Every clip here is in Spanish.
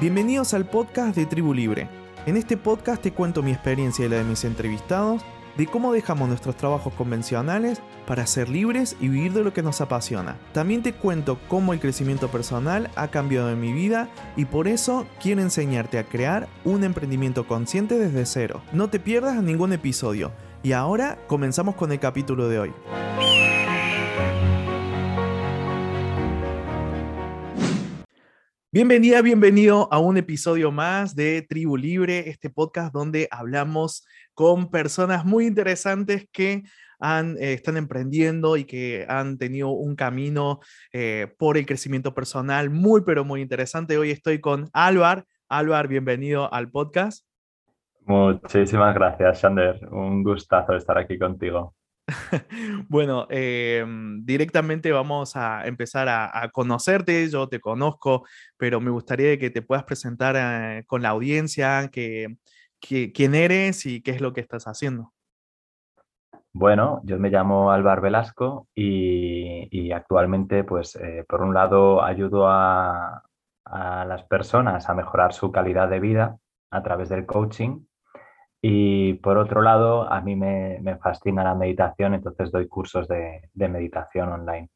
Bienvenidos al podcast de Tribu Libre. En este podcast te cuento mi experiencia y la de mis entrevistados de cómo dejamos nuestros trabajos convencionales para ser libres y vivir de lo que nos apasiona. También te cuento cómo el crecimiento personal ha cambiado en mi vida y por eso quiero enseñarte a crear un emprendimiento consciente desde cero. No te pierdas ningún episodio. Y ahora comenzamos con el capítulo de hoy. Bienvenida, bienvenido a un episodio más de Tribu Libre, este podcast donde hablamos con personas muy interesantes que eh, están emprendiendo y que han tenido un camino eh, por el crecimiento personal muy, pero muy interesante. Hoy estoy con Álvar. Álvar, bienvenido al podcast. Muchísimas gracias, Sander. Un gustazo estar aquí contigo. Bueno, em, directamente vamos a empezar a, conocerte. Yo te conozco, pero me gustaría que te puedas presentar eh, con la audiencia, que, quién eres y qué es lo que estás haciendo. Bueno, yo me llamo Álvaro Velasco y, actualmente, pues, eh, por un lado, ayudo a las personas a mejorar su calidad de vida a través del coaching y por otro lado, a mí me, fascina la meditación, entonces doy cursos de, meditación online.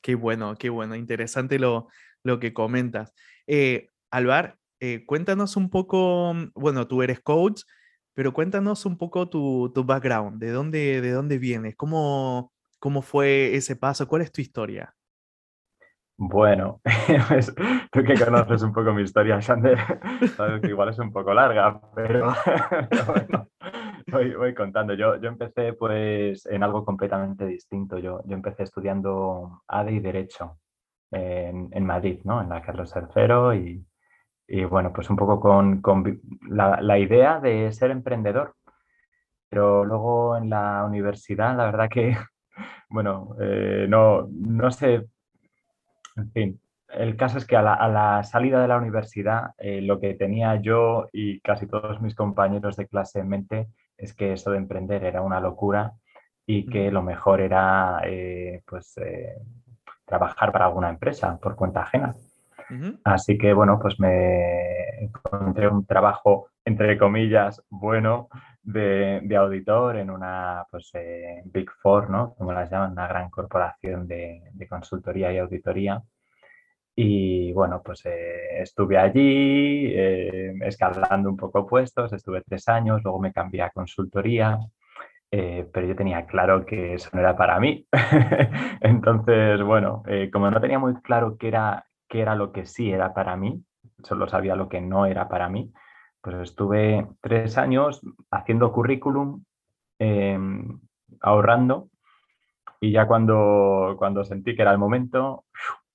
Qué bueno, qué bueno, interesante lo, lo que comentas. Eh, Alvar, eh, cuéntanos un poco, mm, bueno, tú eres coach, pero cuéntanos un poco tu, background, de dónde, de dónde vienes, cómo, cómo fue ese paso, cuál es tu historia. Bueno, pues, tú que conoces un poco mi historia, Sander, sabes que igual es un poco larga, pero, bueno, voy, contando. Yo, yo empecé pues en algo completamente distinto. Yo, yo empecé estudiando ADE y Derecho en, en Madrid, ¿no? En la Carlos III y, y bueno, pues un poco con, con la, la, idea de ser emprendedor. Pero luego en la universidad, la verdad que, bueno, eh, no, no sé en fin, el caso es que a la, salida de la universidad, eh, lo que tenía yo y casi todos mis compañeros de clase en mente es que eso de emprender era una locura y que lo mejor era eh, pues, eh, trabajar para alguna empresa por cuenta ajena. Así que bueno, pues me encontré un trabajo, entre comillas, bueno de, auditor en una pues, Big Four, ¿no? Como las llaman, una gran corporación de, consultoría y auditoría. Y bueno, pues eh, estuve allí eh, escalando un poco puestos, estuve tres años, luego me cambié a consultoría, eh, pero yo tenía claro que eso no era para mí. Entonces, bueno, como no tenía muy claro qué era, qué era lo que sí era para mí, solo sabía lo que no era para mí, pues estuve tres años haciendo currículum, em, ahorrando, y ya cuando, cuando sentí que era el momento,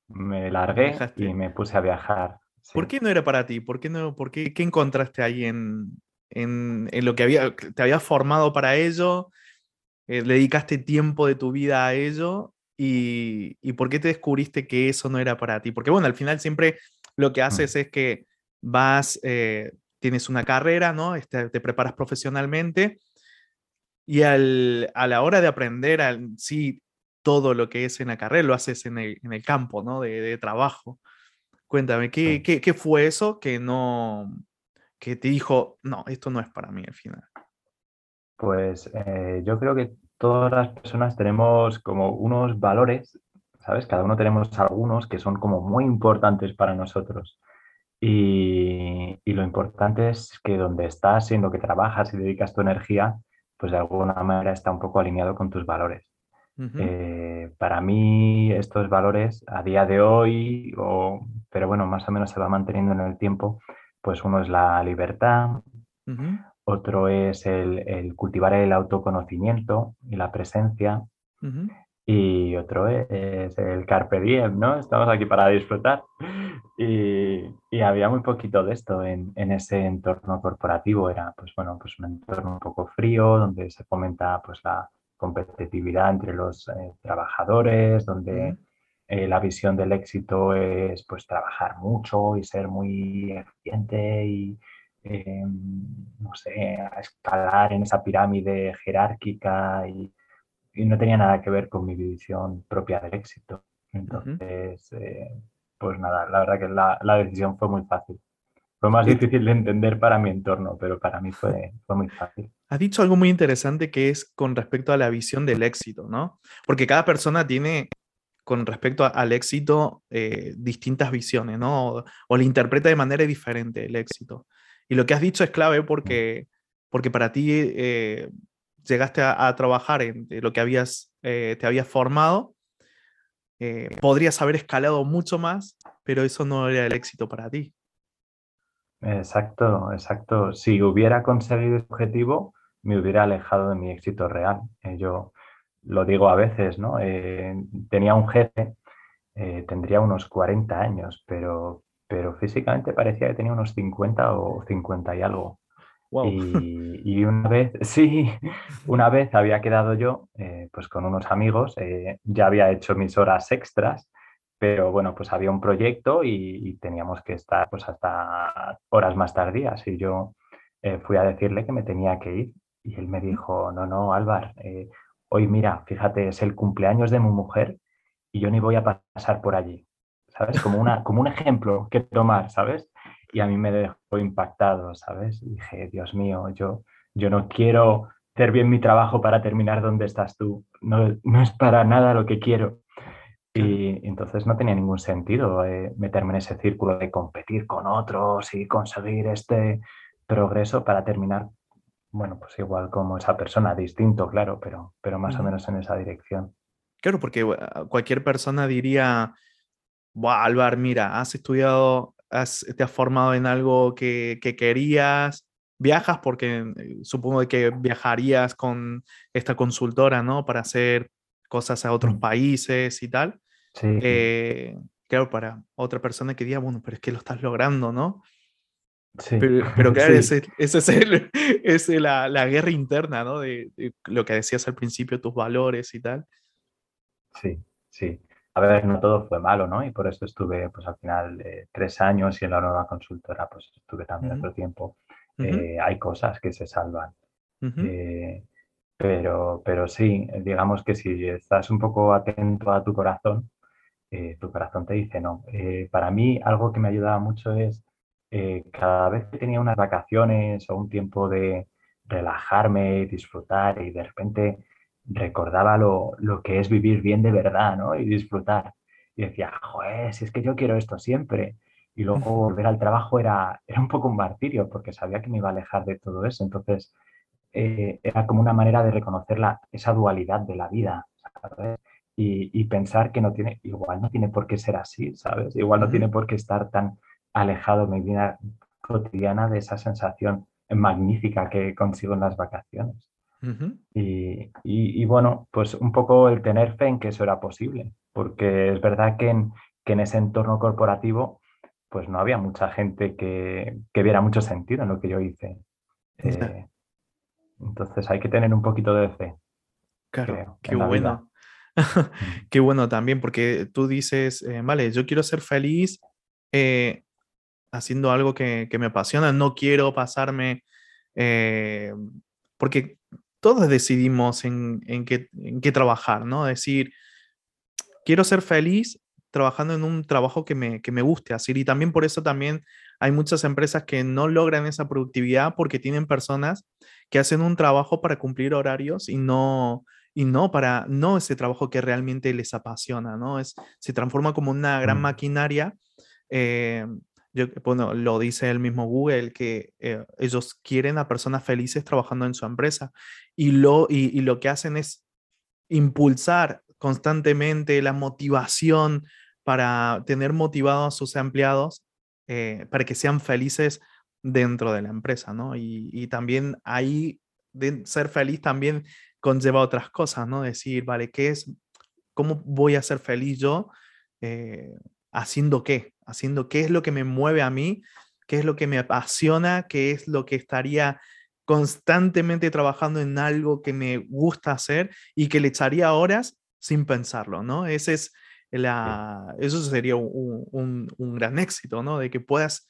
me largué y me puse a viajar. ¿Por qué no era para ti? ¿Por qué no, por qué, encontraste ahí en, en, lo que había, te había formado para ello? Eh, ¿Le dedicaste tiempo de tu vida a ello? Y, y, por qué te descubriste que eso no era para ti? Porque bueno, al final siempre lo que mm. haces es que vas, eh, tienes una carrera, ¿no? Este, te preparas profesionalmente y al, a la hora de aprender, al, sí, todo lo que es en la carrera lo haces en el, en el campo, ¿no? De, de trabajo. Cuéntame, ¿qué, ¿qué, qué, fue eso que no, que te dijo, no, esto no es para mí al final? Pues eh, yo creo que todas las personas tenemos como unos valores, ¿sabes? Cada uno tenemos algunos que son como muy importantes para nosotros. Y, lo importante es que donde estás y en lo que trabajas y dedicas tu energía, pues de alguna manera está un poco alineado con tus valores. Eh, para mí estos valores a día de hoy, o, pero bueno, más o menos se va manteniendo en el tiempo, pues uno es la libertad, otro es el, cultivar el autoconocimiento y la presencia, y otro es el carpe diem, ¿no? Estamos aquí para disfrutar. Y, había muy poquito de esto en, ese entorno corporativo. Era, pues bueno, pues un entorno un poco frío, donde se fomenta pues la competitividad entre los eh, trabajadores, donde eh, la visión del éxito es pues trabajar mucho y ser muy eficiente y, eh, no sé, escalar en esa pirámide jerárquica y y no tenía nada que ver con mi visión propia del éxito. Entonces, eh, pues nada, la verdad que la, la, decisión fue muy fácil. fue más difícil de entender para mi entorno, pero para mí fue, fue muy fácil. Has dicho algo muy interesante que es con respecto a la visión del éxito, ¿no? Porque cada persona tiene con respecto al éxito eh, distintas visiones, ¿no? O, o, le interpreta de manera diferente el éxito. Y lo que has dicho es clave porque, porque para ti eh, llegaste a, trabajar en lo que habías, eh, te habías formado, eh, podrías haber escalado mucho más, pero eso no era el éxito para ti. Exacto, exacto. Si hubiera conseguido ese objetivo, me hubiera alejado de mi éxito real. yo lo digo a veces, ¿no? tenía un jefe, tendría unos 40 años, pero, pero físicamente parecía que tenía unos 50 o 50 y algo. Y, una vez, sí, una vez había quedado yo eh, pues con unos amigos, eh, ya había hecho mis horas extras, pero bueno, pues había un proyecto y, teníamos que estar pues hasta horas más tardías y yo eh, fui a decirle que me tenía que ir y él me dijo, no, no, Álvar, hoy mira, fíjate, es el cumpleaños de mi mujer y yo ni voy a pasar por allí. ¿Sabes? Como, una, como un ejemplo que tomar, ¿sabes? Y a mí me dejó impactado, ¿sabes? Y dije, Dios mío, yo, yo no quiero hacer bien mi trabajo para terminar donde estás tú. No, no es para nada lo que quiero. Y entonces no tenía ningún sentido eh, meterme en ese círculo de competir con otros y conseguir este progreso para terminar, bueno, pues igual como esa persona, distinto, claro, pero, pero más o menos en esa dirección. Claro, porque cualquier persona diría, Buah, Álvar, mira, has estudiado, te has formado en algo que, querías, viajas porque eh, supongo que viajarías con esta consultora, ¿no? Para hacer cosas a otros mm. países y tal. Sí. Eh, claro, para otra persona que diga, bueno, pero es que lo estás logrando, ¿no? Sí. Pero, claro, ese, es, el, es la, la, guerra interna, ¿no? de, lo que decías al principio, tus valores y tal. Sí, sí a ver, no todo fue malo, ¿no? Y por eso estuve, pues al final, eh, tres años y en la nueva consultora, pues estuve también otro tiempo. Eh, hay cosas que se salvan. Eh, pero, pero sí, digamos que si estás un poco atento a tu corazón, tu corazón te dice no. para mí, algo que me ayudaba mucho es cada vez que tenía unas vacaciones o un tiempo de relajarme, disfrutar y de repente recordaba lo, que es vivir bien de verdad, ¿no? Y disfrutar. Y decía, joder, si es que yo quiero esto siempre. Y luego volver al trabajo era, era un poco un martirio, porque sabía que me iba a alejar de todo eso. Entonces, eh, era como una manera de reconocer la, esa dualidad de la vida, ¿sabes? Y, pensar que no tiene, igual no tiene por qué ser así, ¿sabes? Igual no tiene por qué estar tan alejado mi vida cotidiana de esa sensación magnífica que consigo en las vacaciones y, bueno, pues un poco el tener fe en que eso era posible, porque es verdad que en, que en ese entorno corporativo pues no había mucha gente que, que viera mucho sentido en lo que yo hice. Eh, entonces hay que tener un poquito de fe. Claro, qué bueno. qué bueno también, porque tú dices, eh, vale, yo quiero ser feliz eh, haciendo algo que, que, me apasiona, no quiero pasarme, porque todos decidimos en, qué, trabajar, ¿no? Decir, quiero ser feliz trabajando en un trabajo que me, que me guste hacer. Y también por eso también hay muchas empresas que no logran esa productividad porque tienen personas que hacen un trabajo para cumplir horarios y no, y no para, no ese trabajo que realmente les apasiona, ¿no? Es, se transforma como una gran mm. maquinaria eh, bueno, lo dice el mismo Google, que eh, ellos quieren a personas felices trabajando en su empresa y lo, y, lo que hacen es impulsar constantemente la motivación para tener motivados a sus empleados eh, para que sean felices dentro de la empresa, ¿no? Y, también ahí de ser feliz también conlleva otras cosas, ¿no? Decir, vale, ¿qué es? ¿Cómo voy a ser feliz yo? Eh, ¿Haciendo qué? haciendo qué es lo que me mueve a mí, qué es lo que me apasiona, qué es lo que estaría constantemente trabajando en algo que me gusta hacer y que le echaría horas sin pensarlo, ¿no? Ese es la, eso sería un, gran éxito, ¿no? De que puedas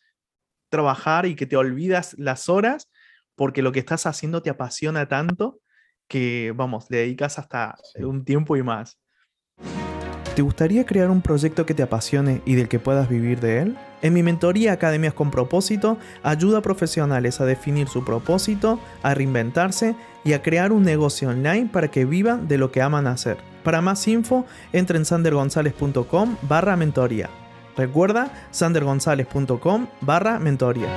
trabajar y que te olvidas las horas porque lo que estás haciendo te apasiona tanto que, vamos, le dedicas hasta un tiempo y más. ¿Te gustaría crear un proyecto que te apasione y del que puedas vivir de él? En mi mentoría Academias con propósito, ayuda a profesionales a definir su propósito, a reinventarse y a crear un negocio online para que vivan de lo que aman hacer. Para más info, entra en sandergonzalez.com barra mentoría. Recuerda, sandergonzalez.com barra mentoría.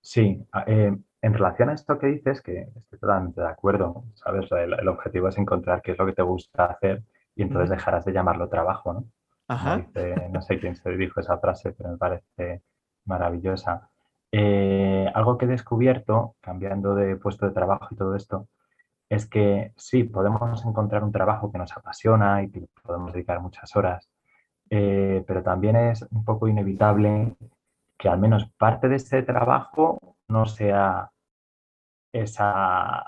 Sí, eh, en relación a esto que dices, que estoy totalmente de acuerdo, ¿sabes? El, objetivo es encontrar qué es lo que te gusta hacer y entonces dejarás de llamarlo trabajo, ¿no? Ajá. no sé quién se dijo esa frase, pero me parece maravillosa. Eh, algo que he descubierto, cambiando de puesto de trabajo y todo esto, es que sí, podemos encontrar un trabajo que nos apasiona y que podemos dedicar muchas horas, eh, pero también es un poco inevitable que al menos parte de ese trabajo no sea esa,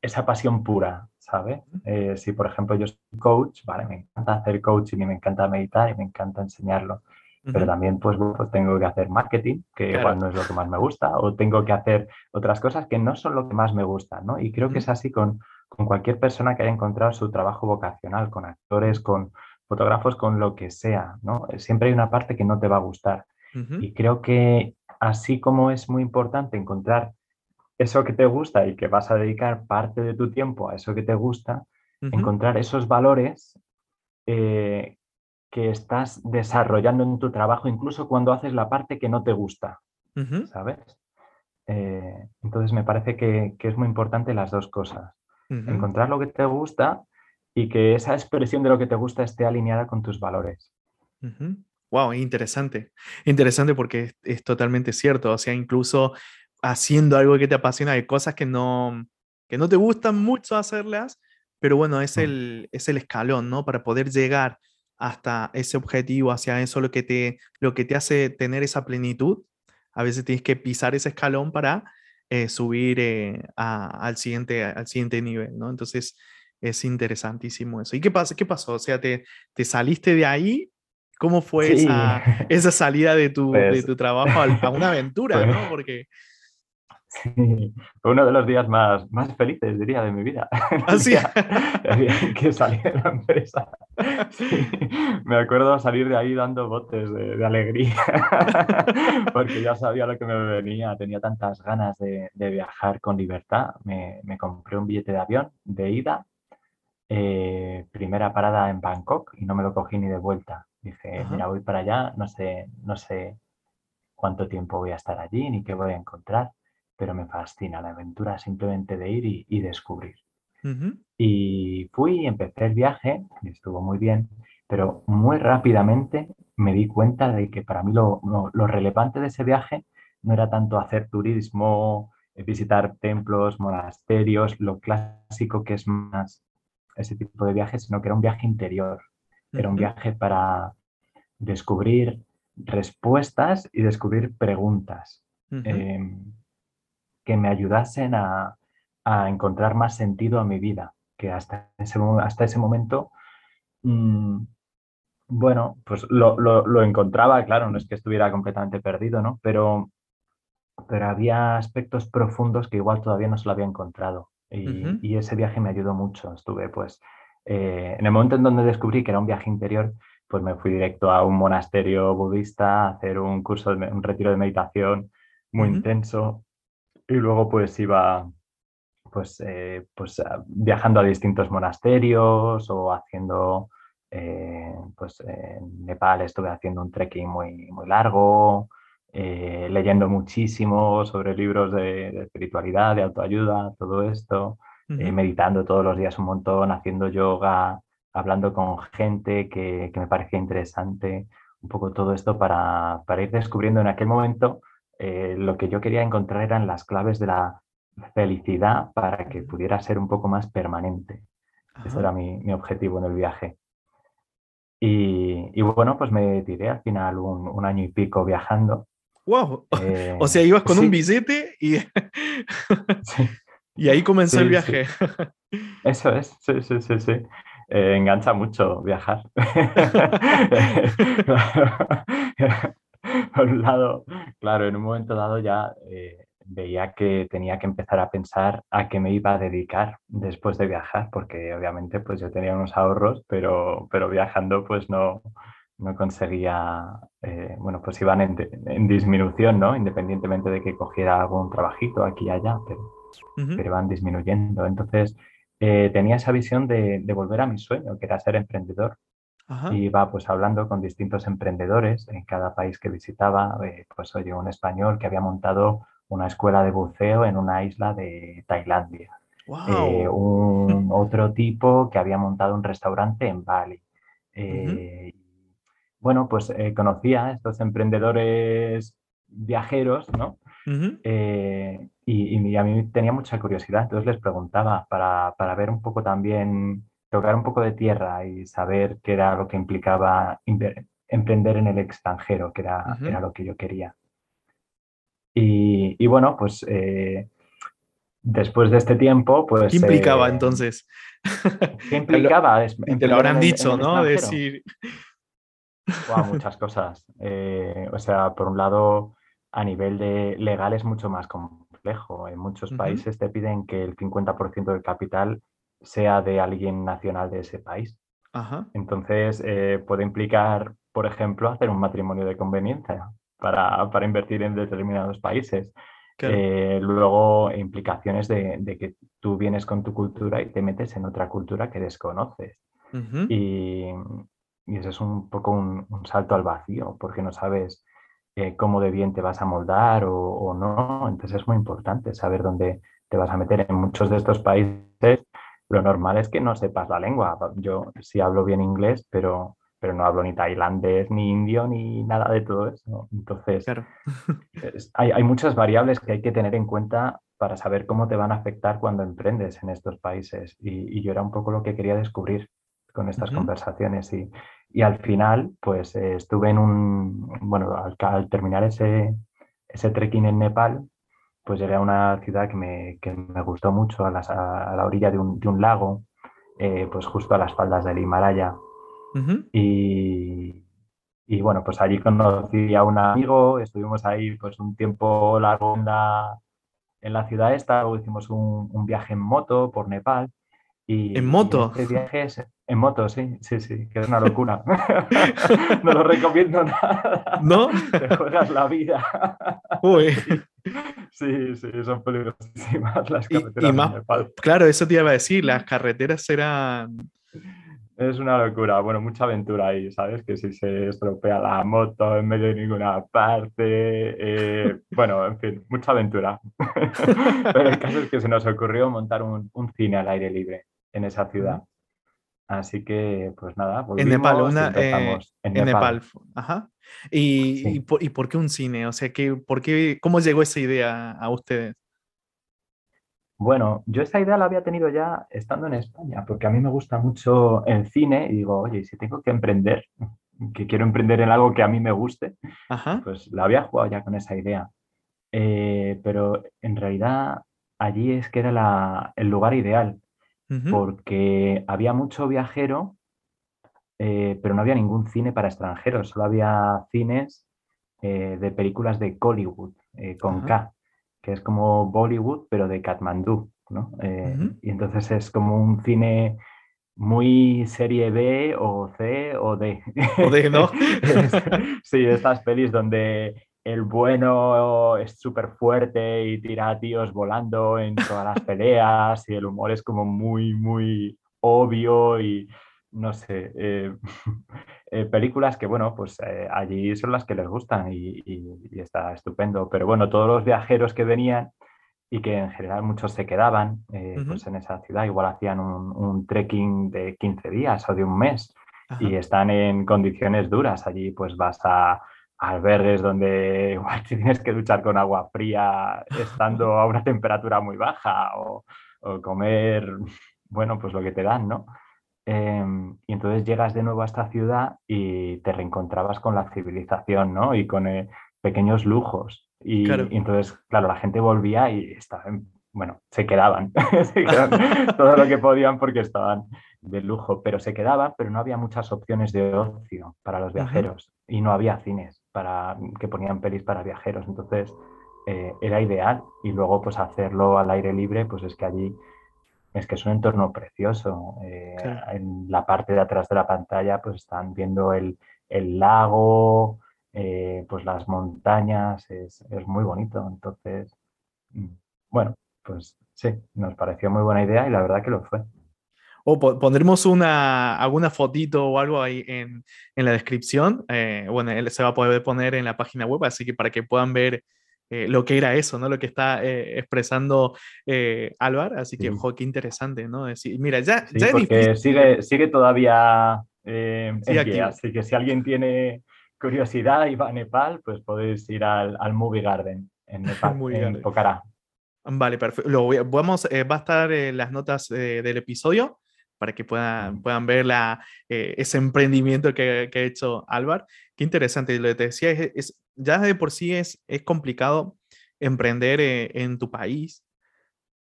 esa pasión pura, ¿sabes? Eh, si, por ejemplo, yo soy coach, vale, me encanta hacer coaching y me encanta meditar y me encanta enseñarlo, pero también pues, pues, tengo que hacer marketing, que igual no es lo que más me gusta, o tengo que hacer otras cosas que no son lo que más me gusta, ¿no? Y creo que es así con, con cualquier persona que haya encontrado su trabajo vocacional, con actores, con fotógrafos, con lo que sea, ¿no? Siempre hay una parte que no te va a gustar. Y creo que así como es muy importante encontrar eso que te gusta y que vas a dedicar parte de tu tiempo a eso que te gusta, encontrar esos valores eh, que estás desarrollando en tu trabajo, incluso cuando haces la parte que no te gusta, ¿sabes? Eh, entonces me parece que, es muy importante las dos cosas. Encontrar lo que te gusta y que esa expresión de lo que te gusta esté alineada con tus valores. Wow, interesante. Interesante porque es, totalmente cierto. O sea, incluso haciendo algo que te apasiona, hay cosas que no, que no te gustan mucho hacerlas, pero bueno, es el, es el escalón, ¿no? Para poder llegar hasta ese objetivo, hacia eso lo que te, lo que te hace tener esa plenitud. A veces tienes que pisar ese escalón para eh, subir eh, al, siguiente, al siguiente nivel, ¿no? Entonces, es interesantísimo eso. ¿Y qué, pasa, qué pasó? O sea, te, te saliste de ahí ¿Cómo fue esa, esa, salida de tu, de pues tu trabajo a, una aventura, ¿no? Porque... Sí, fue uno de los días más, más felices, diría, de mi vida. Así ¿Ah, que salí de la empresa. me acuerdo salir de ahí dando botes de, alegría, porque ya sabía lo que me venía, tenía tantas ganas de, de viajar con libertad. Me, me, compré un billete de avión de ida, eh, primera parada en Bangkok y no me lo cogí ni de vuelta. Dije, mira, voy para allá, no sé, no sé cuánto tiempo voy a estar allí ni qué voy a encontrar, pero me fascina la aventura simplemente de ir y, descubrir. Y fui y empecé el viaje, y estuvo muy bien, pero muy rápidamente me di cuenta de que para mí lo, lo relevante de ese viaje no era tanto hacer turismo, eh, visitar templos, monasterios, lo clásico que es más ese tipo de viajes, sino que era un viaje interior era un viaje para descubrir respuestas y descubrir preguntas em, que me ayudasen a, encontrar más sentido a mi vida, que hasta ese, hasta ese momento, mm, bueno, pues lo, encontraba, claro, no es que estuviera completamente perdido, ¿no? Pero, pero había aspectos profundos que igual todavía no se lo había encontrado. Y, y ese viaje me ayudó mucho. Estuve pues eh, en el momento en donde descubrí que era un viaje interior, pues me fui directo a un monasterio budista a hacer un curso, de, un retiro de meditación muy intenso y luego pues iba pues, eh, pues viajando a distintos monasterios o haciendo, eh, pues en Nepal estuve haciendo un trekking muy, muy largo, leyendo muchísimo sobre libros de, de espiritualidad, de autoayuda, todo esto. Eh, meditando todos los días un montón, haciendo yoga, hablando con gente que, me parecía interesante, un poco todo esto para, ir descubriendo en aquel momento eh, lo que yo quería encontrar eran las claves de la felicidad para que pudiera ser un poco más permanente. Ese era mi, objetivo en el viaje. Y, bueno, pues me tiré al final un, año y pico viajando. ¡Wow! o sea, ibas con un billete y... sí. Y ahí comenzó el viaje. Eso es, sí, sí, sí, sí. Eh, engancha mucho viajar. Por un lado, claro, en un momento dado ya eh, veía que tenía que empezar a pensar a qué me iba a dedicar después de viajar, porque obviamente pues yo tenía unos ahorros, pero, pero viajando pues no, no conseguía, eh, bueno, pues iban en, disminución, ¿no? Independientemente de que cogiera algún trabajito aquí y allá, pero, pero iban disminuyendo. Entonces eh, tenía esa visión de, de, volver a mi sueño, que era ser emprendedor. Y iba pues hablando con distintos emprendedores en cada país que visitaba, eh, pues oye, un español que había montado una escuela de buceo en una isla de Tailandia. Eh, un otro tipo que había montado un restaurante en Bali. Bueno, pues conocía a estos emprendedores viajeros, ¿no? Y, a mí tenía mucha curiosidad, entonces les preguntaba para, para ver un poco también tocar un poco de tierra y saber qué era lo que implicaba emprender en el extranjero, que era, era lo que yo quería. Y, bueno, pues eh, después de este tiempo, pues... ¿Qué implicaba eh, entonces? ¿Qué implicaba? te lo habrán dicho, ¿no? Decir... muchas cosas. Eh, o sea, por un lado, a nivel de legal es mucho más complejo. En muchos países te piden que el 50% del capital sea de alguien nacional de ese país. Entonces, eh, puede implicar, por ejemplo, hacer un matrimonio de conveniencia para, invertir en determinados países. Eh, luego, implicaciones de, que tú vienes con tu cultura y te metes en otra cultura que desconoces. y, y, eso es un poco un, salto al vacío, porque no sabes eh, cómo de bien te vas a moldar o, o no. Entonces, es muy importante saber dónde te vas a meter. En muchos de estos países lo normal es que no sepas la lengua. Yo sí hablo bien inglés, pero, pero no hablo ni tailandés, ni indio, ni nada de todo eso. Entonces, hay, muchas variables que hay que tener en cuenta para saber cómo te van a afectar cuando emprendes en estos países. Y, yo era un poco lo que quería descubrir con estas conversaciones. Y, y, al final, pues eh, estuve en un, bueno, al, terminar ese, ese trekking en Nepal, pues llegué a una ciudad que me, que me gustó mucho, a, a, la orilla de un, de un lago, eh, pues justo a las faldas del Himalaya. y, y, bueno, pues allí conocí a un amigo, estuvimos ahí pues un tiempo largo en la, en la ciudad esta, luego hicimos un, un viaje en moto por Nepal. Y, ¿En moto? este viaje en moto, sí, sí, sí, que es una locura. no lo recomiendo nada. ¿No? Te juegas la vida. Uy. Sí, sí, son peligrosísimas las carreteras. claro, eso te iba a decir, las carreteras eran... Es una locura, bueno, mucha aventura ahí, ¿sabes? Que si se estropea la moto en medio de ninguna parte, eh, bueno, en fin, mucha aventura. Pero el caso es que se nos ocurrió montar un, un cine al aire libre en esa ciudad. Así que, pues nada, en Nepal, una, eh, en, Nepal. Ajá. ¿Y, y, por, qué un cine? O sea, que, ¿por qué, ¿cómo llegó esa idea a ustedes? Bueno, yo esa idea la había tenido ya estando en España, porque a mí me gusta mucho el cine y digo, oye, si tengo que emprender, que quiero emprender en algo que a mí me guste, pues la había jugado ya con esa idea. Eh, pero en realidad allí es que era el lugar ideal, porque había mucho viajero, eh, pero no había ningún cine para extranjeros, solo había cines eh, de películas de Hollywood, eh, con K, que es como Bollywood, pero de Katmandú, ¿no? Y entonces es como un cine muy serie B o C o D. O D, ¿no? sí, estas pelis donde el bueno es súper fuerte y tira a tíos volando en todas las peleas y el humor es como muy, muy obvio y no sé, eh, eh, películas que bueno, pues eh, allí son las que les gustan y, está estupendo. Pero bueno, todos los viajeros que venían y que en general muchos se quedaban pues en esa ciudad, igual hacían un, un, trekking de 15 días o de un mes y están en condiciones duras. Allí pues vas a albergues donde igual tienes que duchar con agua fría estando a una temperatura muy baja o, comer, bueno, pues lo que te dan, ¿no? Em, y entonces llegas de nuevo a esta ciudad y te reencontrabas con la civilización, ¿no? Y con eh, pequeños lujos. Y, entonces, claro, la gente volvía y estaban, bueno, se quedaban, se quedaban todo lo que podían porque estaban de lujo, pero se quedaban, pero no había muchas opciones de ocio para los viajeros y no había cines para, que ponían pelis para viajeros. Entonces, eh, era ideal. Y luego, pues hacerlo al aire libre, pues es que allí es que es un entorno precioso. Eh, en la parte de atrás de la pantalla, pues están viendo el, lago, eh, pues las montañas, es, muy bonito. Entonces, mm, bueno, pues sí, nos pareció muy buena idea y la verdad que lo fue. O pondremos una, alguna fotito o algo ahí en, la descripción. Eh, bueno, se va a poder poner en la página web, así que para que puedan ver eh, lo que era eso, ¿no? Lo que está eh, expresando Álvaro. Así que, ojo, qué interesante, ¿no? Decir, mira, ya, ya es porque sigue, sigue todavía en pie, así que si alguien tiene curiosidad y va a Nepal, pues podéis ir al, al Movie Garden en Nepal, en Pokhara. Vale, perfecto. Lo vamos, va a estar en las notas del episodio para que puedan, puedan ver la, eh, ese emprendimiento que, que, ha hecho Álvaro. Qué interesante. Lo que te decía es, ya de por sí es, es complicado emprender eh, en tu país,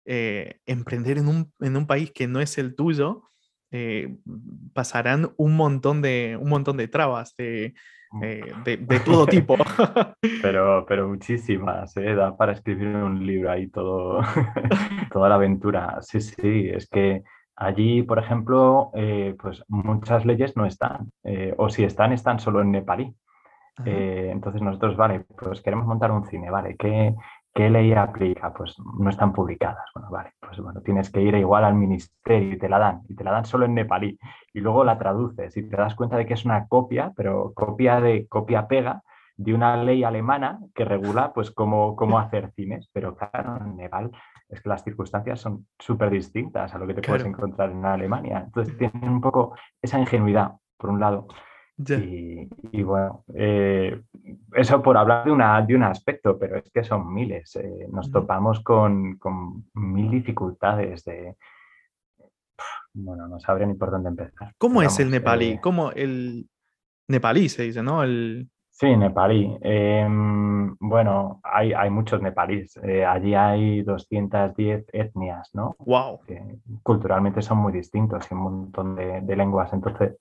eh, emprender en un, en un, país que no es el tuyo. pasarán un montón de, un montón de trabas de, mm. de, de, todo tipo. Pero, pero muchísimas, da para escribir un libro ahí todo, toda la aventura. Sí, sí, es que Allí, por ejemplo, eh, pues muchas leyes no están, eh, o si están, están solo en nepalí. Eh, entonces nosotros, vale, pues queremos montar un cine, ¿vale? ¿Qué, ¿Qué, ley aplica? Pues no están publicadas. Bueno, vale, pues bueno, tienes que ir igual al ministerio y te la dan, y te la dan solo en nepalí. Y luego la traduces y te das cuenta de que es una copia, pero copia de copia-pega de una ley alemana que regula pues cómo, cómo hacer cines, pero claro, en Nepal es que las circunstancias son súper distintas a lo que te puedes encontrar en Alemania. Entonces tienen un poco esa ingenuidad, por un lado. Y, bueno, eh, eso por hablar de, una, de un aspecto, pero es que son miles. Eh, nos topamos con, con, mil dificultades de... Bueno, no sabría ni por dónde empezar. ¿Cómo es el nepalí? Eh, ¿Cómo el nepalí se dice, no? El... Sí, nepalí. Em, bueno, hay, hay, muchos nepalíes. Eh, allí hay 210 etnias, ¿no? ¡Wow! Que culturalmente son muy distintos y un montón de, lenguas. Entonces,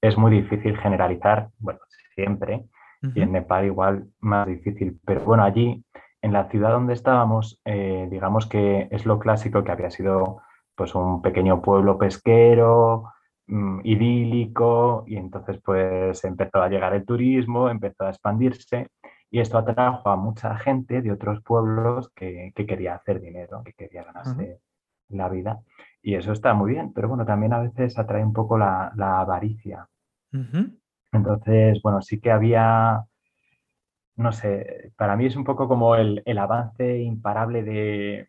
es muy difícil generalizar, bueno, siempre. Y en Nepal igual más difícil. Pero bueno, allí, en la ciudad donde estábamos, eh, digamos que es lo clásico que había sido pues un pequeño pueblo pesquero, Mm, idílico y entonces pues empezó a llegar el turismo, empezó a expandirse y esto atrajo a mucha gente de otros pueblos que, quería hacer dinero, que quería ganarse la vida. Y eso está muy bien, pero bueno, también a veces atrae un poco la, avaricia. Entonces, bueno, sí que había, no sé, para mí es un poco como el avance imparable de,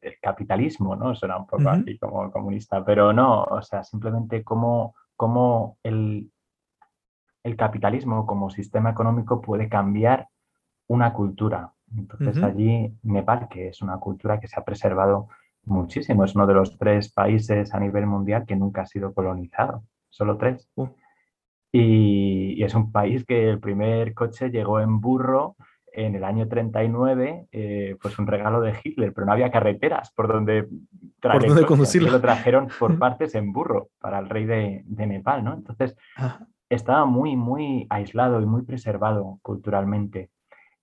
el capitalismo, ¿no? Suena un poco así como comunista, pero no, o sea, simplemente cómo, cómo el, el, capitalismo como sistema económico puede cambiar una cultura. Entonces allí Nepal, que es una cultura que se ha preservado muchísimo, es uno de los tres países a nivel mundial que nunca ha sido colonizado, solo tres. Uh. y, es un país que el primer coche llegó en burro en el año 39, eh, pues un regalo de Hitler, pero no había carreteras por donde traer conducirlo. Lo trajeron por partes en burro para el rey de, Nepal, ¿no? Entonces, estaba muy, muy aislado y muy preservado culturalmente.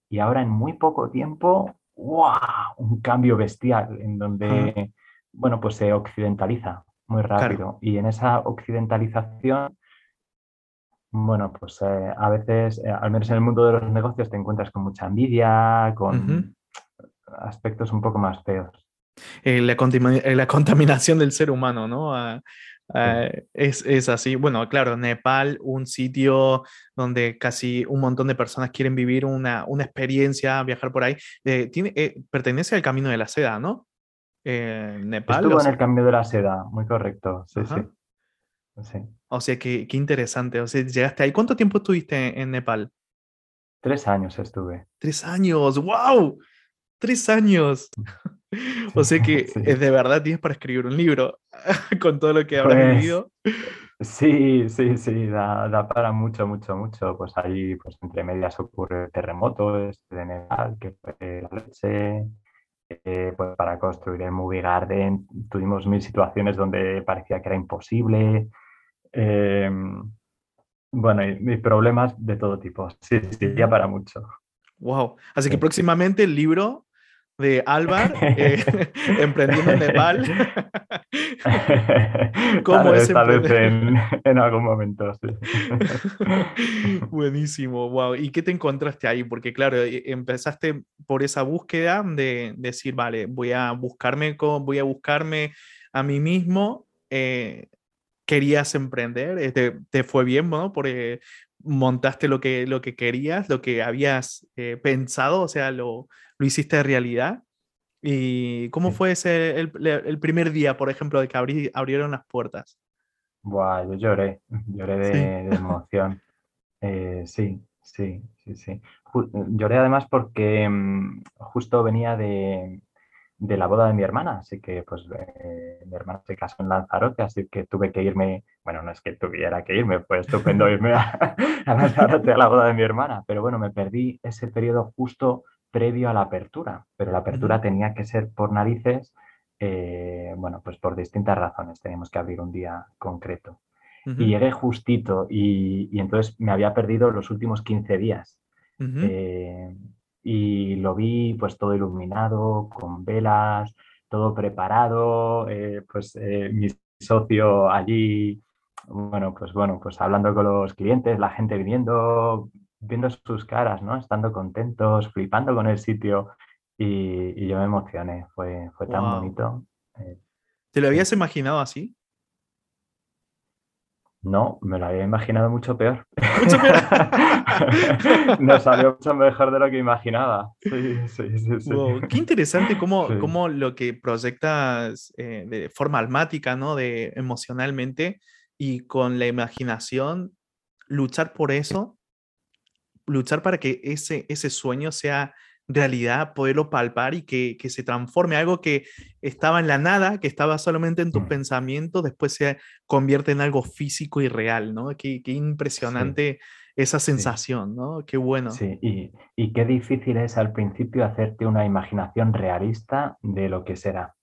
Y ahora en muy poco tiempo, ¡wow! Un cambio bestial en donde, bueno, pues se occidentaliza muy rápido. Y en esa occidentalización bueno, pues eh, a veces, eh, al menos en el mundo de los negocios, te encuentras con mucha envidia, con aspectos un poco más feos. Eh, la, contaminación del ser humano, ¿no? Ah, ah, es, así. Bueno, claro, Nepal, un sitio donde casi un montón de personas quieren vivir una, experiencia, viajar por ahí. tiene, pertenece al Camino de la Seda, ¿no? Nepal. Estuvo en el Camino de la Seda, muy correcto. Sí, sí. O sea, qué, qué interesante. O sea, llegaste ahí. ¿Cuánto tiempo estuviste en Nepal? Tres años estuve. Tres años, wow. Tres años. o sea que es de verdad tienes para escribir un libro con todo lo que habrás pues, vivido. Sí, sí, sí, da, da, para mucho, mucho, mucho. Pues ahí, pues entre medias ocurre terremotos de Nepal, que fue la leche. Eh, pues para construir el Movie Garden tuvimos mil situaciones donde parecía que era imposible. Em, bueno, y, problemas de todo tipo. Sí, sí, ya para mucho. Wow. Así que próximamente el libro de Álvar, eh, emprendiendo en Nepal. ¿Cómo es tal vez en, algún momento, sí. Buenísimo, wow. ¿Y qué te encontraste ahí? Porque claro, e, empezaste por esa búsqueda de decir, vale, voy a buscarme, voy a buscarme a mí mismo. Eh, querías emprender, eh, te, te, fue bien, ¿no? Porque montaste lo que, lo que querías, lo que habías pensado, o sea, lo, lo hiciste realidad. ¿Y cómo fue ese, el, primer día, por ejemplo, de que abrieron las puertas? Buah, yo lloré, lloré de, emoción. Eh, sí, sí, sí, sí. lloré además porque mm, justo venía de, la boda de mi hermana, así que pues eh, mi hermana se casó en Lanzarote, así que tuve que irme, bueno, no es que tuviera que irme, fue estupendo irme a, a Lanzarote a la boda de mi hermana, pero bueno, me perdí ese periodo justo previo a la apertura, pero la apertura tenía que ser por narices, eh, bueno, pues por distintas razones, teníamos que abrir un día concreto. Y llegué justito y, entonces me había perdido los últimos 15 días. Eh, y lo vi pues todo iluminado, con velas, todo preparado, eh, pues mi socio allí, bueno, pues bueno, pues hablando con los clientes, la gente viniendo, viendo sus caras, ¿no? Estando contentos, flipando con el sitio y, yo me emocioné, fue, fue tan bonito. Eh, ¿Te lo habías imaginado así? No, me lo había imaginado mucho peor. Mucho peor. no salió mucho mejor de lo que imaginaba. Sí, sí, sí, Qué interesante cómo, cómo, lo que proyectas eh, de forma almática, ¿no? De emocionalmente y con la imaginación, luchar por eso luchar para que ese, ese sueño sea realidad, poderlo palpar y que, se transforme. Algo que estaba en la nada, que estaba solamente en tus mm. pensamientos, después se convierte en algo físico y real, ¿no? Qué, impresionante esa sensación, ¿no? Qué bueno. Sí, y, qué difícil es al principio hacerte una imaginación realista de lo que será,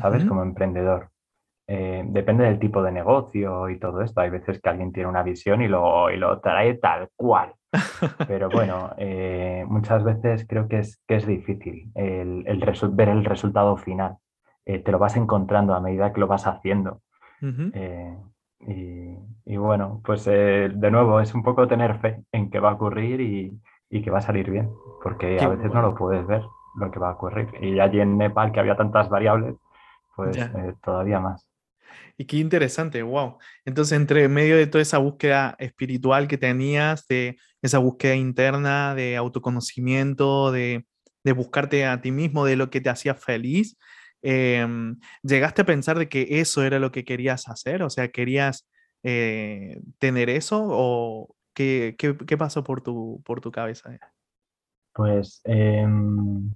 ¿sabes? Como emprendedor. Eh, depende del tipo de negocio y todo esto. Hay veces que alguien tiene una visión y lo, y lo trae tal cual. Pero bueno, eh, muchas veces creo que es, que es difícil el, el ver el resultado final. Eh, te lo vas encontrando a medida que lo vas haciendo. Eh, y, bueno, pues de nuevo es un poco tener fe en que va a ocurrir y, y que va a salir bien, porque a veces no lo puedes ver lo que va a ocurrir. Y allí en Nepal, que había tantas variables, pues todavía más. Y qué interesante, wow. Entonces, entre medio de toda esa búsqueda espiritual que tenías, de esa búsqueda interna, de autoconocimiento, de, buscarte a ti mismo, de lo que te hacía feliz, em, ¿llegaste a pensar de que eso era lo que querías hacer? O sea, ¿querías eh, tener eso o qué, pasó por tu, por tu cabeza? Pues em,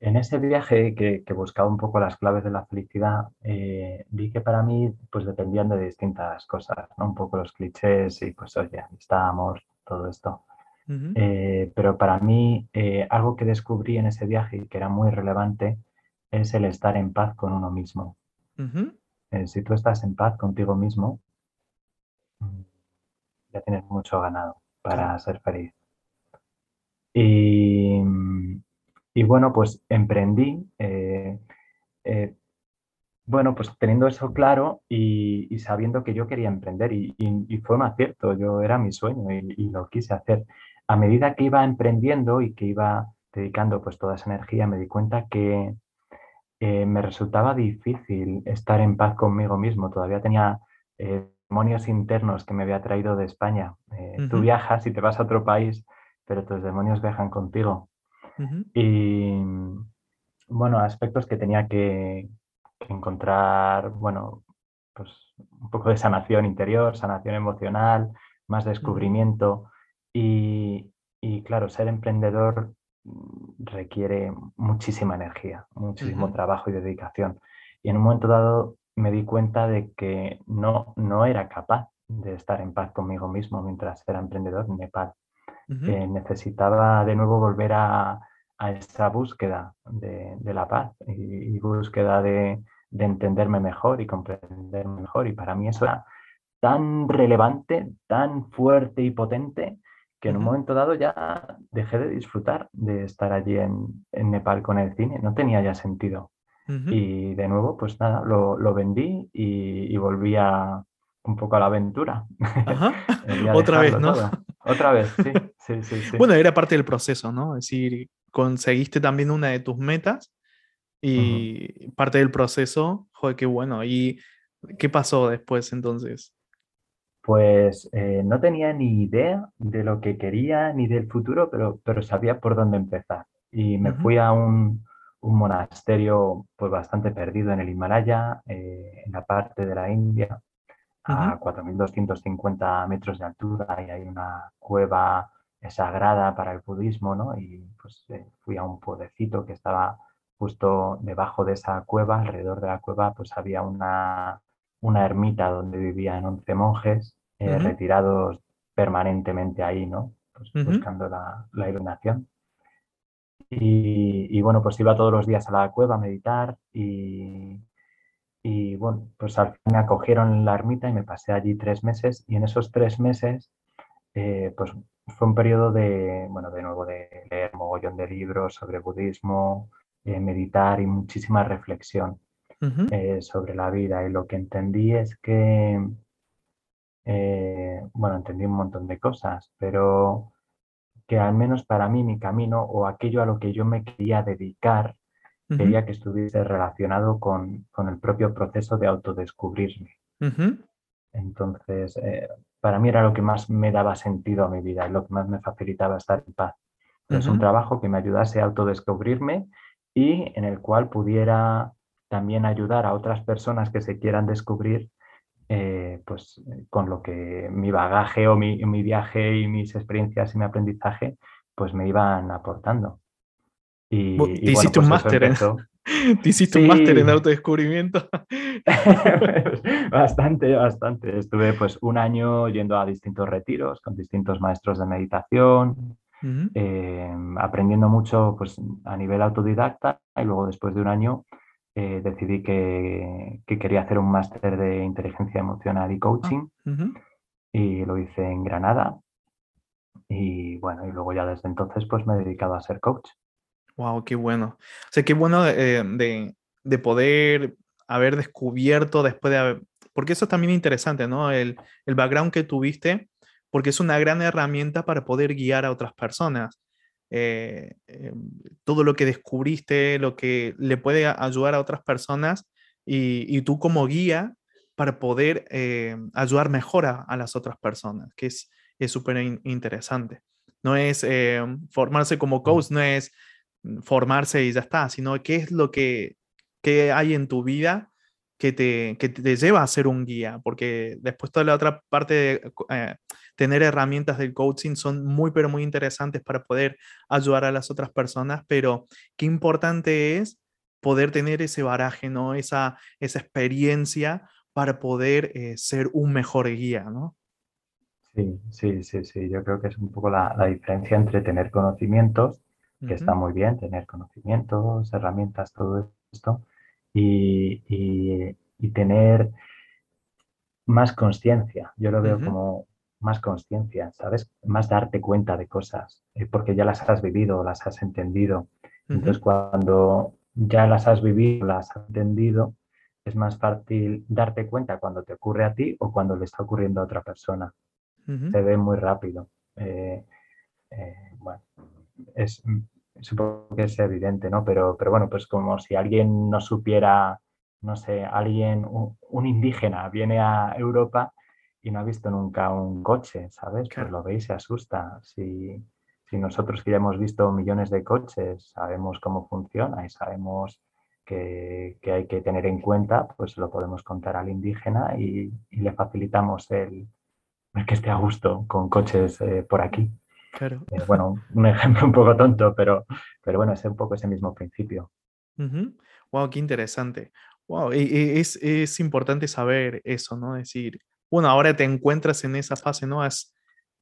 en ese viaje que, buscaba un poco las claves de la felicidad, eh, vi que para mí pues dependían de distintas cosas, ¿no? Un poco los clichés y pues oye, amor, todo esto. Eh, pero para mí eh, algo que descubrí en ese viaje y que era muy relevante es el estar en paz con uno mismo. si tú estás en paz contigo mismo, ya tienes mucho ganado para ser feliz. Y y bueno, pues emprendí, eh, eh, bueno, pues teniendo eso claro y, sabiendo que yo quería emprender y, fue un acierto, yo era mi sueño y, lo quise hacer. A medida que iba emprendiendo y que iba dedicando pues toda esa energía, me di cuenta que eh, me resultaba difícil estar en paz conmigo mismo. Todavía tenía demonios internos que me había traído de España. Tú viajas y te vas a otro país, pero tus demonios viajan contigo. Y bueno, aspectos que tenía que, encontrar, bueno, pues un poco de sanación interior, sanación emocional, más descubrimiento. y, claro, ser emprendedor requiere muchísima energía, muchísimo trabajo y dedicación. Y en un momento dado me di cuenta de que no, no era capaz de estar en paz conmigo mismo mientras era emprendedor en Nepal. necesitaba de nuevo volver a, a esa búsqueda de, la paz y, búsqueda de, entenderme mejor y comprenderme mejor. Y para mí eso era tan relevante, tan fuerte y potente que en un momento dado ya dejé de disfrutar de estar allí en, Nepal con el cine, no tenía ya sentido. Y de nuevo, pues nada, lo, vendí y, volví a un poco a la aventura. Otra vez, ¿no? Otra vez, sí, sí, sí, Bueno, era parte del proceso, ¿no? Es decir, conseguiste también una de tus metas y parte del proceso, joder, qué bueno. ¿Y qué pasó después entonces? Pues eh, no tenía ni idea de lo que quería ni del futuro, pero, pero sabía por dónde empezar. Y me fui a un, monasterio pues bastante perdido en el Himalaya, eh, en la parte de la India, a 4.250 metros de altura, y hay una cueva sagrada para el budismo, ¿no? Y pues eh, fui a un pueblecito que estaba justo debajo de esa cueva, alrededor de la cueva, pues había una, una ermita donde vivían 11 monjes eh, retirados permanentemente ahí, ¿no? Pues, buscando la, iluminación. Y, bueno, pues iba todos los días a la cueva a meditar y, y bueno, pues al fin me acogieron en la ermita y me pasé allí tres meses y en esos tres meses, eh, pues fue un periodo de, bueno, de nuevo de leer mogollón de libros sobre budismo, eh, meditar y muchísima reflexión. Eh, sobre la vida y lo que entendí es que, bueno, entendí un montón de cosas, pero que al menos para mí mi camino o aquello a lo que yo me quería dedicar, quería que estuviese relacionado con, el propio proceso de autodescubrirme. Entonces, eh, para mí era lo que más me daba sentido a mi vida y lo que más me facilitaba estar en paz. Es un trabajo que me ayudase a autodescubrirme y en el cual pudiera también ayudar a otras personas que se quieran descubrir, eh, pues con lo que mi bagaje o mi, viaje y mis experiencias y mi aprendizaje, pues me iban aportando. Y, te, hiciste un máster en, te hiciste un máster en autodescubrimiento. bastante, bastante. Estuve pues un año yendo a distintos retiros con distintos maestros de meditación, eh, aprendiendo mucho pues, a nivel autodidacta y luego después de un año eh, decidí que, quería hacer un máster de inteligencia emocional y coaching ah, y lo hice en Granada. Y bueno, y luego ya desde entonces pues me he dedicado a ser coach. Wow, qué bueno. O sea, qué bueno de, de, poder haber descubierto después de haber... Porque eso es también interesante, ¿no? El, el background que tuviste, porque es una gran herramienta para poder guiar a otras personas. Eh, em, todo lo que descubriste, lo que le puede ayudar a otras personas y, tú como guía para poder eh, ayudar mejor a, las otras personas, que es súper interesante. No es eh, formarse como coach, no es formarse y ya está, sino qué es lo que, que hay en tu vida que te, que te, lleva a ser un guía, porque después toda la otra parte de eh, tener herramientas del coaching son muy, pero muy interesantes para poder ayudar a las otras personas, pero qué importante es poder tener ese baraje, ¿no? Esa, esa experiencia para poder eh, ser un mejor guía, ¿no? Sí, sí, sí, sí. Yo creo que es un poco la, diferencia entre tener conocimientos, que está muy bien, tener conocimientos, herramientas, todo esto, y, tener más conciencia. Yo lo veo como más conciencia, ¿sabes? Más darte cuenta de cosas, eh, porque ya las has vivido, las has entendido. Entonces, cuando ya las has vivido, las has entendido, es más fácil darte cuenta cuando te ocurre a ti o cuando le está ocurriendo a otra persona. Se ve muy rápido. Eh, eh, bueno, es, supongo que es evidente, ¿no? Pero, pero bueno, pues como si alguien no supiera, no sé, alguien, un, indígena viene a Europa y no ha visto nunca un coche, ¿sabes? Pues lo ve y se asusta. Si, si nosotros que ya hemos visto millones de coches, sabemos cómo funciona y sabemos que, hay que tener en cuenta, pues lo podemos contar al indígena y, le facilitamos el, que esté a gusto con coches eh, por aquí. Claro. Eh, bueno, un ejemplo un poco tonto, pero, pero bueno, es un poco ese mismo principio. Wow, qué interesante. Wow, es, es, importante saber eso, ¿no? Es decir, bueno, ahora te encuentras en esa fase, ¿no? Has,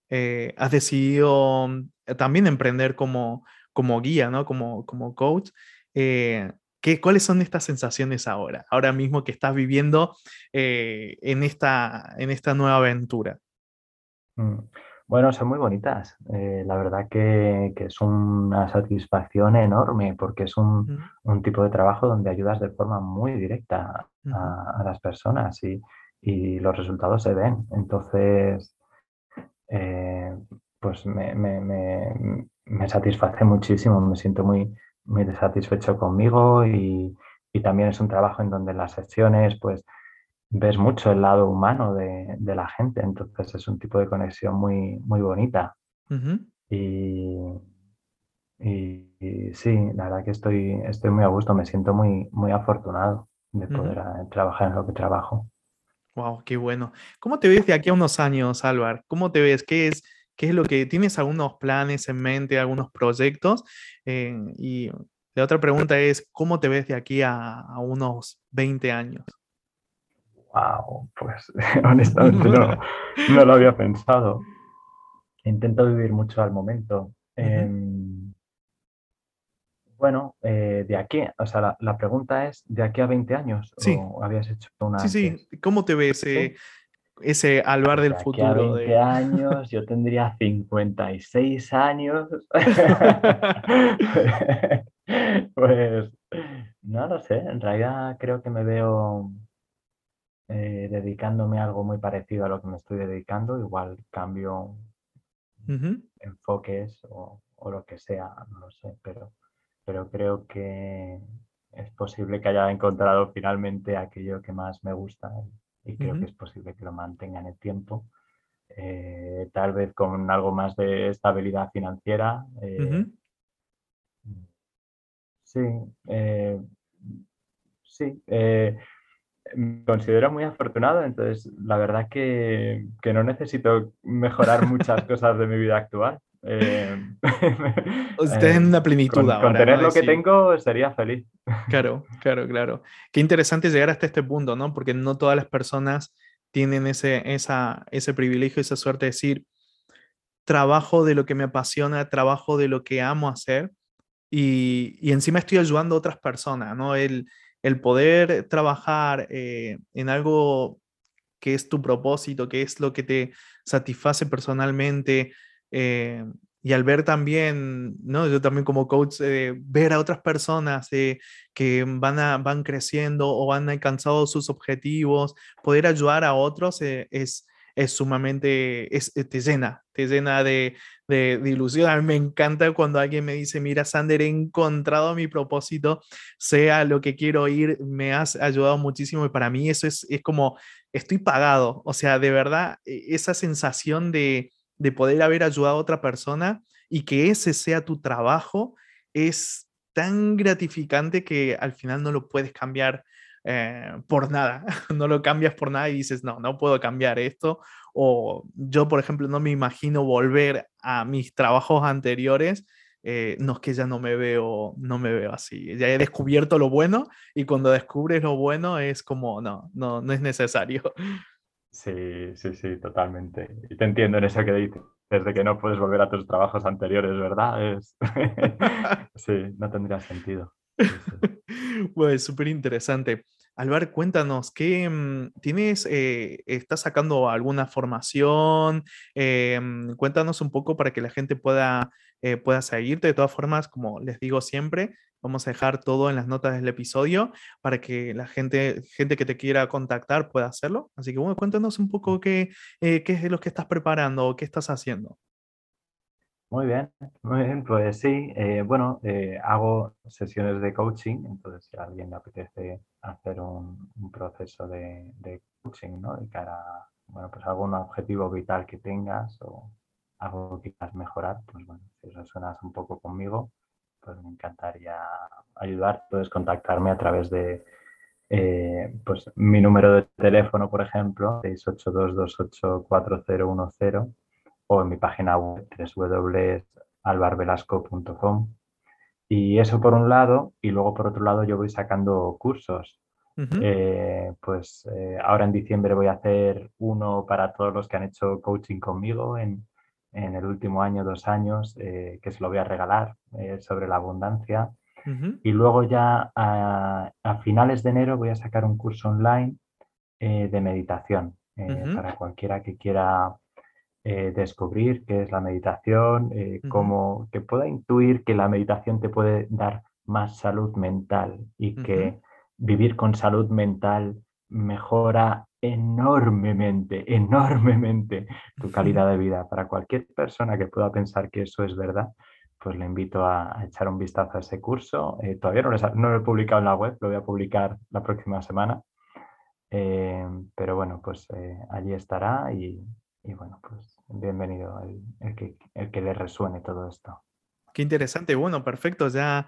eh, has decidido mm, también emprender como, como guía, ¿no? Como, como coach. Eh, ¿qué, ¿Cuáles son estas sensaciones ahora? Ahora mismo que estás viviendo en, esta, en esta nueva aventura. Mm. Bueno, son muy bonitas. Eh, la verdad que, es una satisfacción enorme porque es un, tipo de trabajo donde ayudas de forma muy directa a, las personas y, los resultados se ven. Entonces, eh, pues me, satisface muchísimo, me siento muy, muy satisfecho conmigo y, y también es un trabajo en donde las sesiones, pues ves mucho el lado humano de, la gente, entonces es un tipo de conexión muy, muy bonita. y, sí, la verdad que estoy, estoy muy a gusto, me siento muy, muy afortunado de poder eh, trabajar en lo que trabajo. Wow, qué bueno. ¿Cómo te ves de aquí a unos años, Álvaro? ¿Cómo te ves? ¿Qué es, qué es lo que tienes algunos planes en mente, algunos proyectos? Eh, y la otra pregunta es, ¿cómo te ves de aquí a, a unos 20 años? Wow, pues honestamente no, lo había pensado. Intento vivir mucho al momento. Em, bueno, eh, de aquí, o sea, la, pregunta es, ¿de aquí a 20 años? Sí. ¿O habías hecho una Sí, sí. ¿Cómo te ves eh, ese Alvar del futuro? De 20 años, yo tendría 56 años. pues no lo sé, en realidad creo que me veo eh, dedicándome a algo muy parecido a lo que me estoy dedicando, igual cambio enfoques o, lo que sea, no lo sé, pero, pero creo que es posible que haya encontrado finalmente aquello que más me gusta y creo que es posible que lo mantenga en el tiempo. Eh, tal vez con algo más de estabilidad financiera. Eh, sí, sí me considero muy afortunado, entonces la verdad que, no necesito mejorar muchas cosas de mi vida actual. Eh, Usted en una plenitud con, ahora. tener lo que tengo sería feliz. Claro, claro, claro. Qué interesante llegar hasta este punto, ¿no? Porque no todas las personas tienen ese, esa, ese privilegio, esa suerte de decir, trabajo de lo que me apasiona, trabajo de lo que amo hacer y, y encima estoy ayudando a otras personas, ¿no? El, el poder trabajar eh, en algo que es tu propósito, que es lo que te satisface personalmente, eh, y al ver también, ¿no? Yo también como coach, eh, ver a otras personas que van, a, van creciendo o van alcanzando sus objetivos, poder ayudar a otros es, es sumamente, te llena, te llena de, de, ilusión. A mí me encanta cuando alguien me dice, mira, Sander, he encontrado mi propósito, sea lo que quiero ir, me has ayudado muchísimo y para mí eso es, es como, estoy pagado. O sea, de verdad, e, esa sensación de, de poder haber ayudado a otra persona y que ese sea tu trabajo es tan gratificante que al final no lo puedes cambiar eh, por nada, no lo cambias por nada y dices, no, no puedo cambiar esto. O yo, por ejemplo, no me imagino volver a mis trabajos anteriores. Eh, no es que ya no me veo, no me veo así. Ya he descubierto lo bueno y cuando descubres lo bueno es como, no, no, no es necesario. Sí, sí, sí, totalmente. Y te entiendo en eso que dices, desde que no puedes volver a tus trabajos anteriores, ¿verdad? Es... sí, no tendría sentido. Pues súper interesante. Alvar, cuéntanos, ¿qué mm, tienes? Eh, ¿Estás sacando alguna formación? Em, cuéntanos un poco para que la gente pueda, eh, pueda seguirte. De todas formas, como les digo siempre, vamos a dejar todo en las notas del episodio para que la gente, gente que te quiera contactar pueda hacerlo. Así que bueno, cuéntanos un poco qué, eh, qué es lo que estás preparando o qué estás haciendo. Muy bien, muy bien, pues sí, eh, bueno, eh, hago sesiones de coaching, entonces si a alguien le apetece hacer un, proceso de, coaching, ¿no? De cara, bueno, pues algún objetivo vital que tengas o algo que quieras mejorar, pues bueno, si resuenas un poco conmigo, pues me encantaría ayudar, puedes contactarme a través de, eh, pues mi número de teléfono, por ejemplo, 682284010 o en mi página web www.albarvelasco.com. Y eso por un lado, y luego por otro lado yo voy sacando cursos. Eh, pues eh, ahora en diciembre voy a hacer uno para todos los que han hecho coaching conmigo en, el último año, dos años, eh, que se lo voy a regalar sobre la abundancia. Y luego ya a, finales de enero voy a sacar un curso online de meditación para cualquiera que quiera eh, descubrir qué es la meditación, eh, que pueda intuir que la meditación te puede dar más salud mental y que vivir con salud mental mejora enormemente, enormemente tu calidad de vida. Para cualquier persona que pueda pensar que eso es verdad, pues le invito a, echar un vistazo a ese curso. Eh, todavía no lo, he publicado en la web, lo voy a publicar la próxima semana. Eh, pero bueno, pues eh, allí estará y, bueno, pues bienvenido el, que, el que le resuene todo esto. Qué interesante. Bueno, perfecto. Ya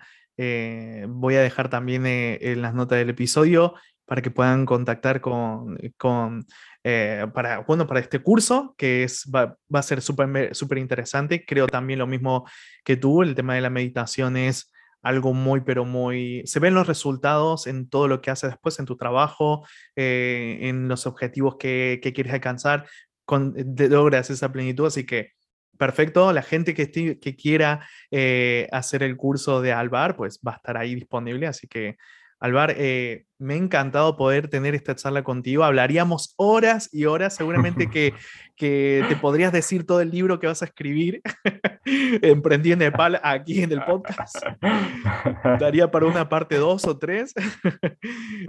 voy a dejar también en las notas del episodio para que puedan contactar con, con para, bueno, para este curso, que es, va, va a ser súper super interesante. Creo también lo mismo que tú, el tema de la meditación es algo muy, pero muy... Se ven los resultados en todo lo que haces después, en tu trabajo, eh, en los objetivos que, quieres alcanzar, con, logras esa plenitud, así que perfecto, la gente que, que quiera eh, hacer el curso de Alvar, pues va a estar ahí disponible, así que Alvar, eh, me ha encantado poder tener esta charla contigo. Hablaríamos horas y horas. Seguramente que, que te podrías decir todo el libro que vas a escribir Emprendí en Nepal aquí en el podcast. Daría para una parte dos o tres.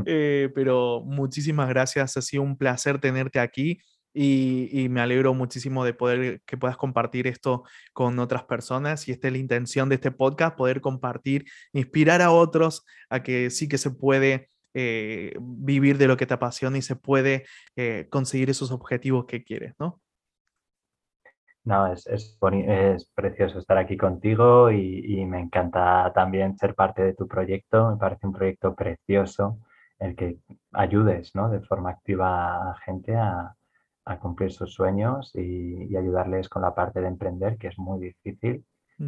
Eh, pero muchísimas gracias. Ha sido un placer tenerte aquí y, me alegro muchísimo de poder que puedas compartir esto con otras personas y esta es la intención de este podcast, poder compartir, inspirar a otros a que sí que se puede eh, vivir de lo que te apasiona y se puede eh, conseguir esos objetivos que quieres, ¿no? No, es, es, es precioso estar aquí contigo y, y, me encanta también ser parte de tu proyecto. Me parece un proyecto precioso el que ayudes ¿no? de forma activa a gente a, a cumplir sus sueños y, ayudarles con la parte de emprender, que es muy difícil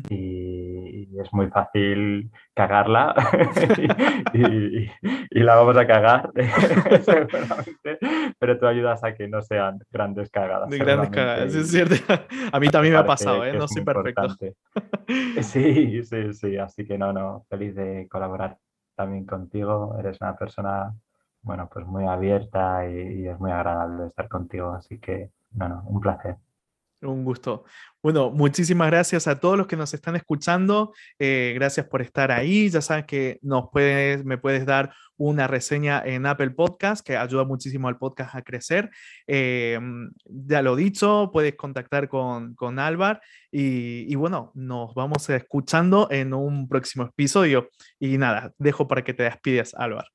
y, es muy fácil cagarla y, la vamos a cagar seguramente, pero tú ayudas a que no sean grandes cagadas. De grandes cagadas, es cierto. A mí también me ha pasado, ¿eh? no soy perfecto. Sí, sí, sí, así que no, no, feliz de colaborar también contigo, eres una persona bueno, pues muy abierta y, es muy agradable estar contigo. Así que, bueno, un placer. Un gusto. Bueno, muchísimas gracias a todos los que nos están escuchando. Eh, gracias por estar ahí. Ya sabes que nos puedes, me puedes dar una reseña en Apple Podcast, que ayuda muchísimo al podcast a crecer. Eh, ya lo dicho, puedes contactar con, con Álvar y, y, bueno, nos vamos escuchando en un próximo episodio. Y nada, dejo para que te despides, Álvar.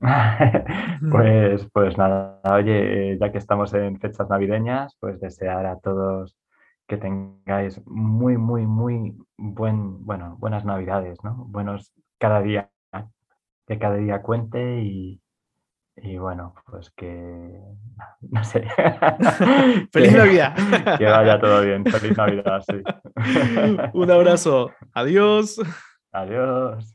pues, pues nada, oye, ya que estamos en fechas navideñas, pues desear a todos que tengáis muy, muy, muy buen, bueno, buenas navidades, ¿no? Buenos cada día, que cada día cuente y, y bueno, pues que, no sé. Feliz Navidad. que vaya todo bien. Feliz Navidad, sí. Un abrazo. Adiós. Adiós.